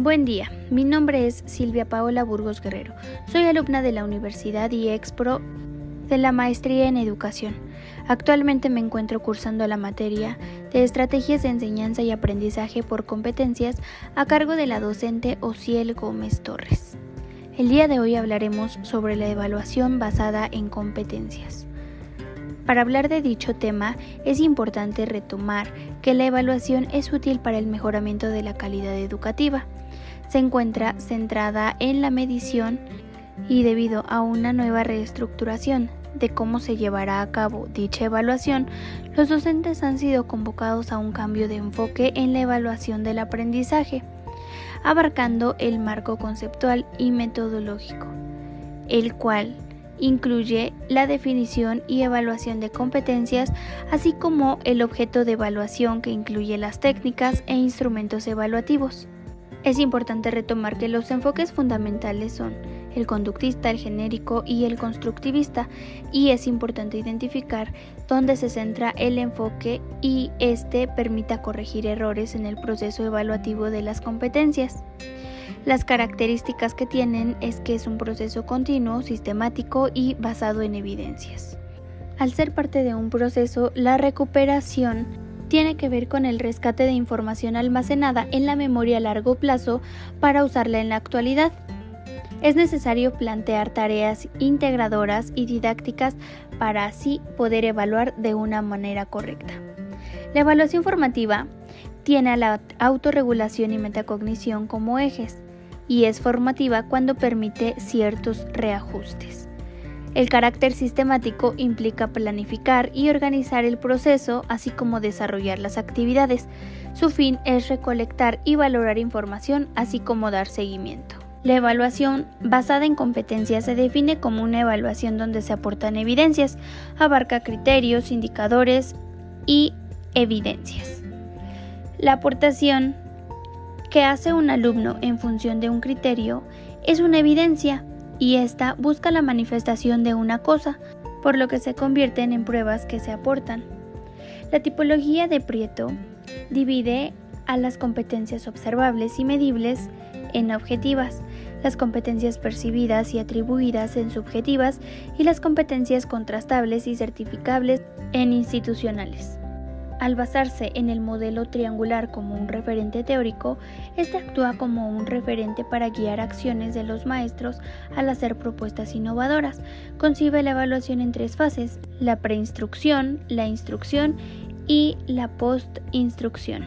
Buen día, mi nombre es Silvia Paola Burgos Guerrero. Soy alumna de la Universidad y Expro de la Maestría en Educación. Actualmente me encuentro cursando la materia de Estrategias de Enseñanza y Aprendizaje por Competencias a cargo de la docente Ociel Gómez Torres. El día de hoy hablaremos sobre la evaluación basada en competencias. Para hablar de dicho tema es importante retomar que la evaluación es útil para el mejoramiento de la calidad educativa se encuentra centrada en la medición y debido a una nueva reestructuración de cómo se llevará a cabo dicha evaluación, los docentes han sido convocados a un cambio de enfoque en la evaluación del aprendizaje, abarcando el marco conceptual y metodológico, el cual incluye la definición y evaluación de competencias, así como el objeto de evaluación que incluye las técnicas e instrumentos evaluativos. Es importante retomar que los enfoques fundamentales son el conductista, el genérico y el constructivista, y es importante identificar dónde se centra el enfoque y este permita corregir errores en el proceso evaluativo de las competencias. Las características que tienen es que es un proceso continuo, sistemático y basado en evidencias. Al ser parte de un proceso, la recuperación tiene que ver con el rescate de información almacenada en la memoria a largo plazo para usarla en la actualidad. Es necesario plantear tareas integradoras y didácticas para así poder evaluar de una manera correcta. La evaluación formativa tiene a la autorregulación y metacognición como ejes y es formativa cuando permite ciertos reajustes. El carácter sistemático implica planificar y organizar el proceso, así como desarrollar las actividades. Su fin es recolectar y valorar información, así como dar seguimiento. La evaluación basada en competencias se define como una evaluación donde se aportan evidencias, abarca criterios, indicadores y evidencias. La aportación que hace un alumno en función de un criterio es una evidencia y esta busca la manifestación de una cosa, por lo que se convierten en pruebas que se aportan. La tipología de Prieto divide a las competencias observables y medibles en objetivas, las competencias percibidas y atribuidas en subjetivas y las competencias contrastables y certificables en institucionales. Al basarse en el modelo triangular como un referente teórico, este actúa como un referente para guiar acciones de los maestros al hacer propuestas innovadoras. Concibe la evaluación en tres fases, la preinstrucción, la instrucción y la postinstrucción.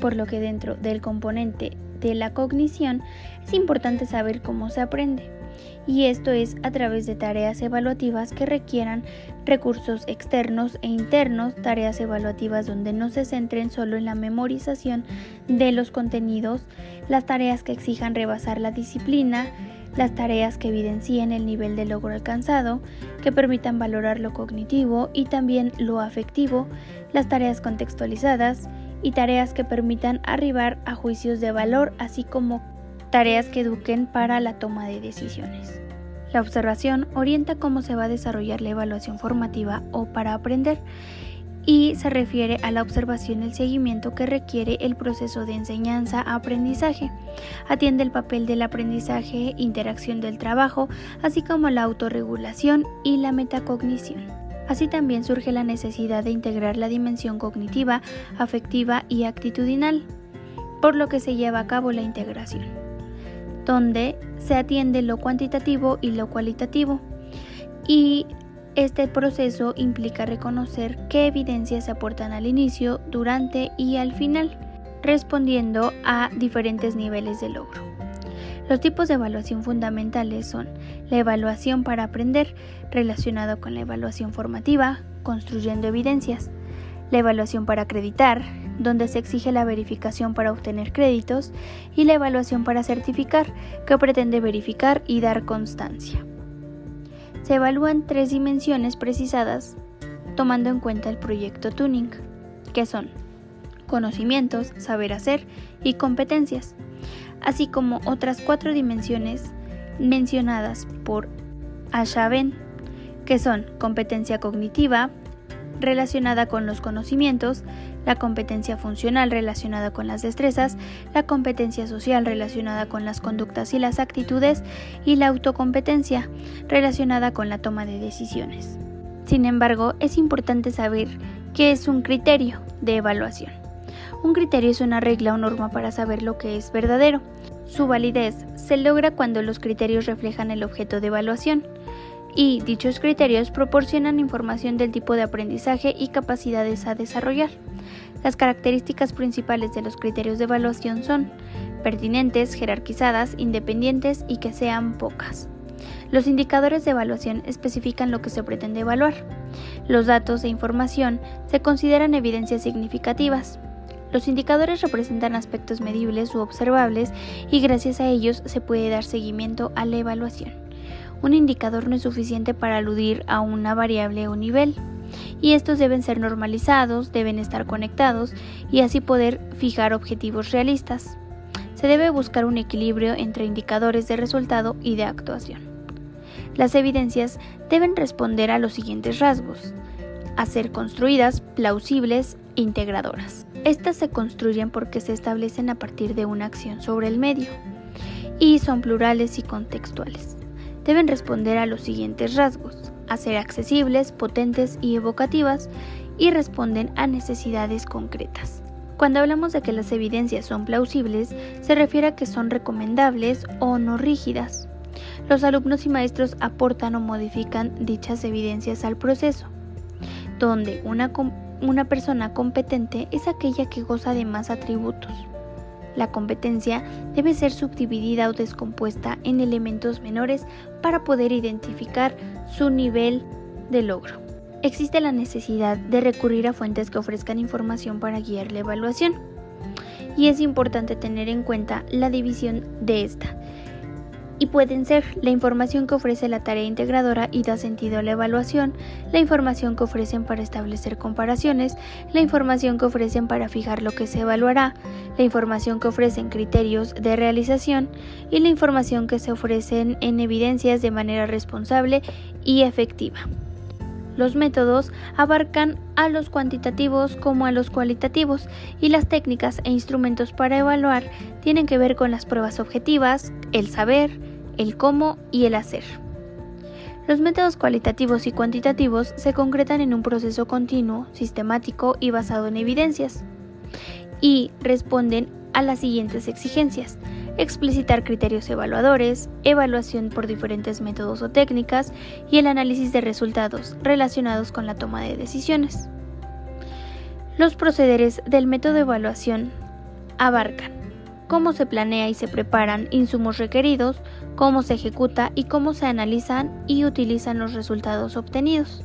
Por lo que dentro del componente de la cognición es importante saber cómo se aprende y esto es a través de tareas evaluativas que requieran recursos externos e internos, tareas evaluativas donde no se centren solo en la memorización de los contenidos, las tareas que exijan rebasar la disciplina, las tareas que evidencien el nivel de logro alcanzado, que permitan valorar lo cognitivo y también lo afectivo, las tareas contextualizadas y tareas que permitan arribar a juicios de valor, así como tareas que eduquen para la toma de decisiones. La observación orienta cómo se va a desarrollar la evaluación formativa o para aprender y se refiere a la observación y el seguimiento que requiere el proceso de enseñanza-aprendizaje. Atiende el papel del aprendizaje, interacción del trabajo, así como la autorregulación y la metacognición. Así también surge la necesidad de integrar la dimensión cognitiva, afectiva y actitudinal, por lo que se lleva a cabo la integración donde se atiende lo cuantitativo y lo cualitativo. Y este proceso implica reconocer qué evidencias se aportan al inicio, durante y al final, respondiendo a diferentes niveles de logro. Los tipos de evaluación fundamentales son la evaluación para aprender, relacionada con la evaluación formativa, construyendo evidencias, la evaluación para acreditar, donde se exige la verificación para obtener créditos, y la evaluación para certificar, que pretende verificar y dar constancia. Se evalúan tres dimensiones precisadas tomando en cuenta el proyecto Tuning, que son conocimientos, saber hacer y competencias, así como otras cuatro dimensiones mencionadas por Ashaven, que son competencia cognitiva, relacionada con los conocimientos, la competencia funcional relacionada con las destrezas, la competencia social relacionada con las conductas y las actitudes y la autocompetencia relacionada con la toma de decisiones. Sin embargo, es importante saber qué es un criterio de evaluación. Un criterio es una regla o norma para saber lo que es verdadero. Su validez se logra cuando los criterios reflejan el objeto de evaluación y dichos criterios proporcionan información del tipo de aprendizaje y capacidades a desarrollar. Las características principales de los criterios de evaluación son pertinentes, jerarquizadas, independientes y que sean pocas. Los indicadores de evaluación especifican lo que se pretende evaluar. Los datos e información se consideran evidencias significativas. Los indicadores representan aspectos medibles u observables y gracias a ellos se puede dar seguimiento a la evaluación. Un indicador no es suficiente para aludir a una variable o nivel, y estos deben ser normalizados, deben estar conectados y así poder fijar objetivos realistas. Se debe buscar un equilibrio entre indicadores de resultado y de actuación. Las evidencias deben responder a los siguientes rasgos a ser construidas, plausibles integradoras. Estas se construyen porque se establecen a partir de una acción sobre el medio y son plurales y contextuales. Deben responder a los siguientes rasgos, a ser accesibles, potentes y evocativas y responden a necesidades concretas. Cuando hablamos de que las evidencias son plausibles, se refiere a que son recomendables o no rígidas. Los alumnos y maestros aportan o modifican dichas evidencias al proceso donde una, una persona competente es aquella que goza de más atributos. La competencia debe ser subdividida o descompuesta en elementos menores para poder identificar su nivel de logro. Existe la necesidad de recurrir a fuentes que ofrezcan información para guiar la evaluación y es importante tener en cuenta la división de esta y pueden ser la información que ofrece la tarea integradora y da sentido a la evaluación, la información que ofrecen para establecer comparaciones, la información que ofrecen para fijar lo que se evaluará, la información que ofrecen criterios de realización y la información que se ofrecen en evidencias de manera responsable y efectiva. Los métodos abarcan a los cuantitativos como a los cualitativos y las técnicas e instrumentos para evaluar tienen que ver con las pruebas objetivas, el saber, el cómo y el hacer. Los métodos cualitativos y cuantitativos se concretan en un proceso continuo, sistemático y basado en evidencias y responden a las siguientes exigencias explicitar criterios evaluadores, evaluación por diferentes métodos o técnicas y el análisis de resultados relacionados con la toma de decisiones. Los procederes del método de evaluación abarcan cómo se planea y se preparan insumos requeridos, cómo se ejecuta y cómo se analizan y utilizan los resultados obtenidos.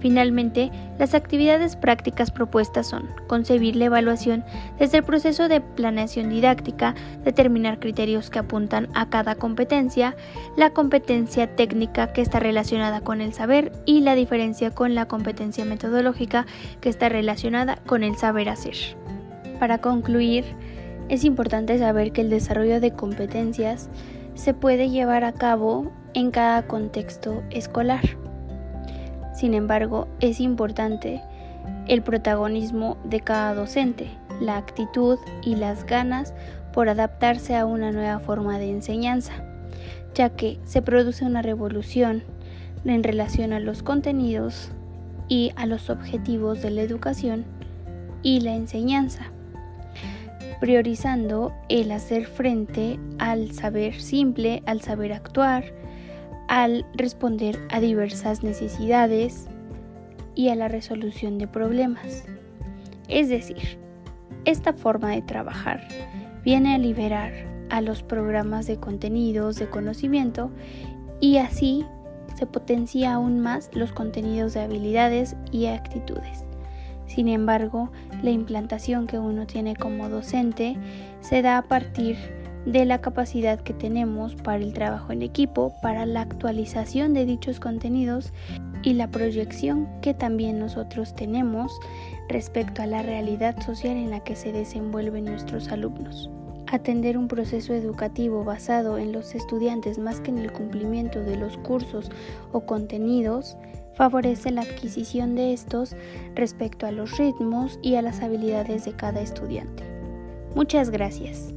Finalmente, las actividades prácticas propuestas son concebir la evaluación desde el proceso de planeación didáctica, determinar criterios que apuntan a cada competencia, la competencia técnica que está relacionada con el saber y la diferencia con la competencia metodológica que está relacionada con el saber hacer. Para concluir, es importante saber que el desarrollo de competencias se puede llevar a cabo en cada contexto escolar. Sin embargo, es importante el protagonismo de cada docente, la actitud y las ganas por adaptarse a una nueva forma de enseñanza, ya que se produce una revolución en relación a los contenidos y a los objetivos de la educación y la enseñanza, priorizando el hacer frente al saber simple, al saber actuar, al responder a diversas necesidades y a la resolución de problemas. Es decir, esta forma de trabajar viene a liberar a los programas de contenidos de conocimiento y así se potencia aún más los contenidos de habilidades y actitudes. Sin embargo, la implantación que uno tiene como docente se da a partir de de la capacidad que tenemos para el trabajo en equipo, para la actualización de dichos contenidos y la proyección que también nosotros tenemos respecto a la realidad social en la que se desenvuelven nuestros alumnos. Atender un proceso educativo basado en los estudiantes más que en el cumplimiento de los cursos o contenidos favorece la adquisición de estos respecto a los ritmos y a las habilidades de cada estudiante. Muchas gracias.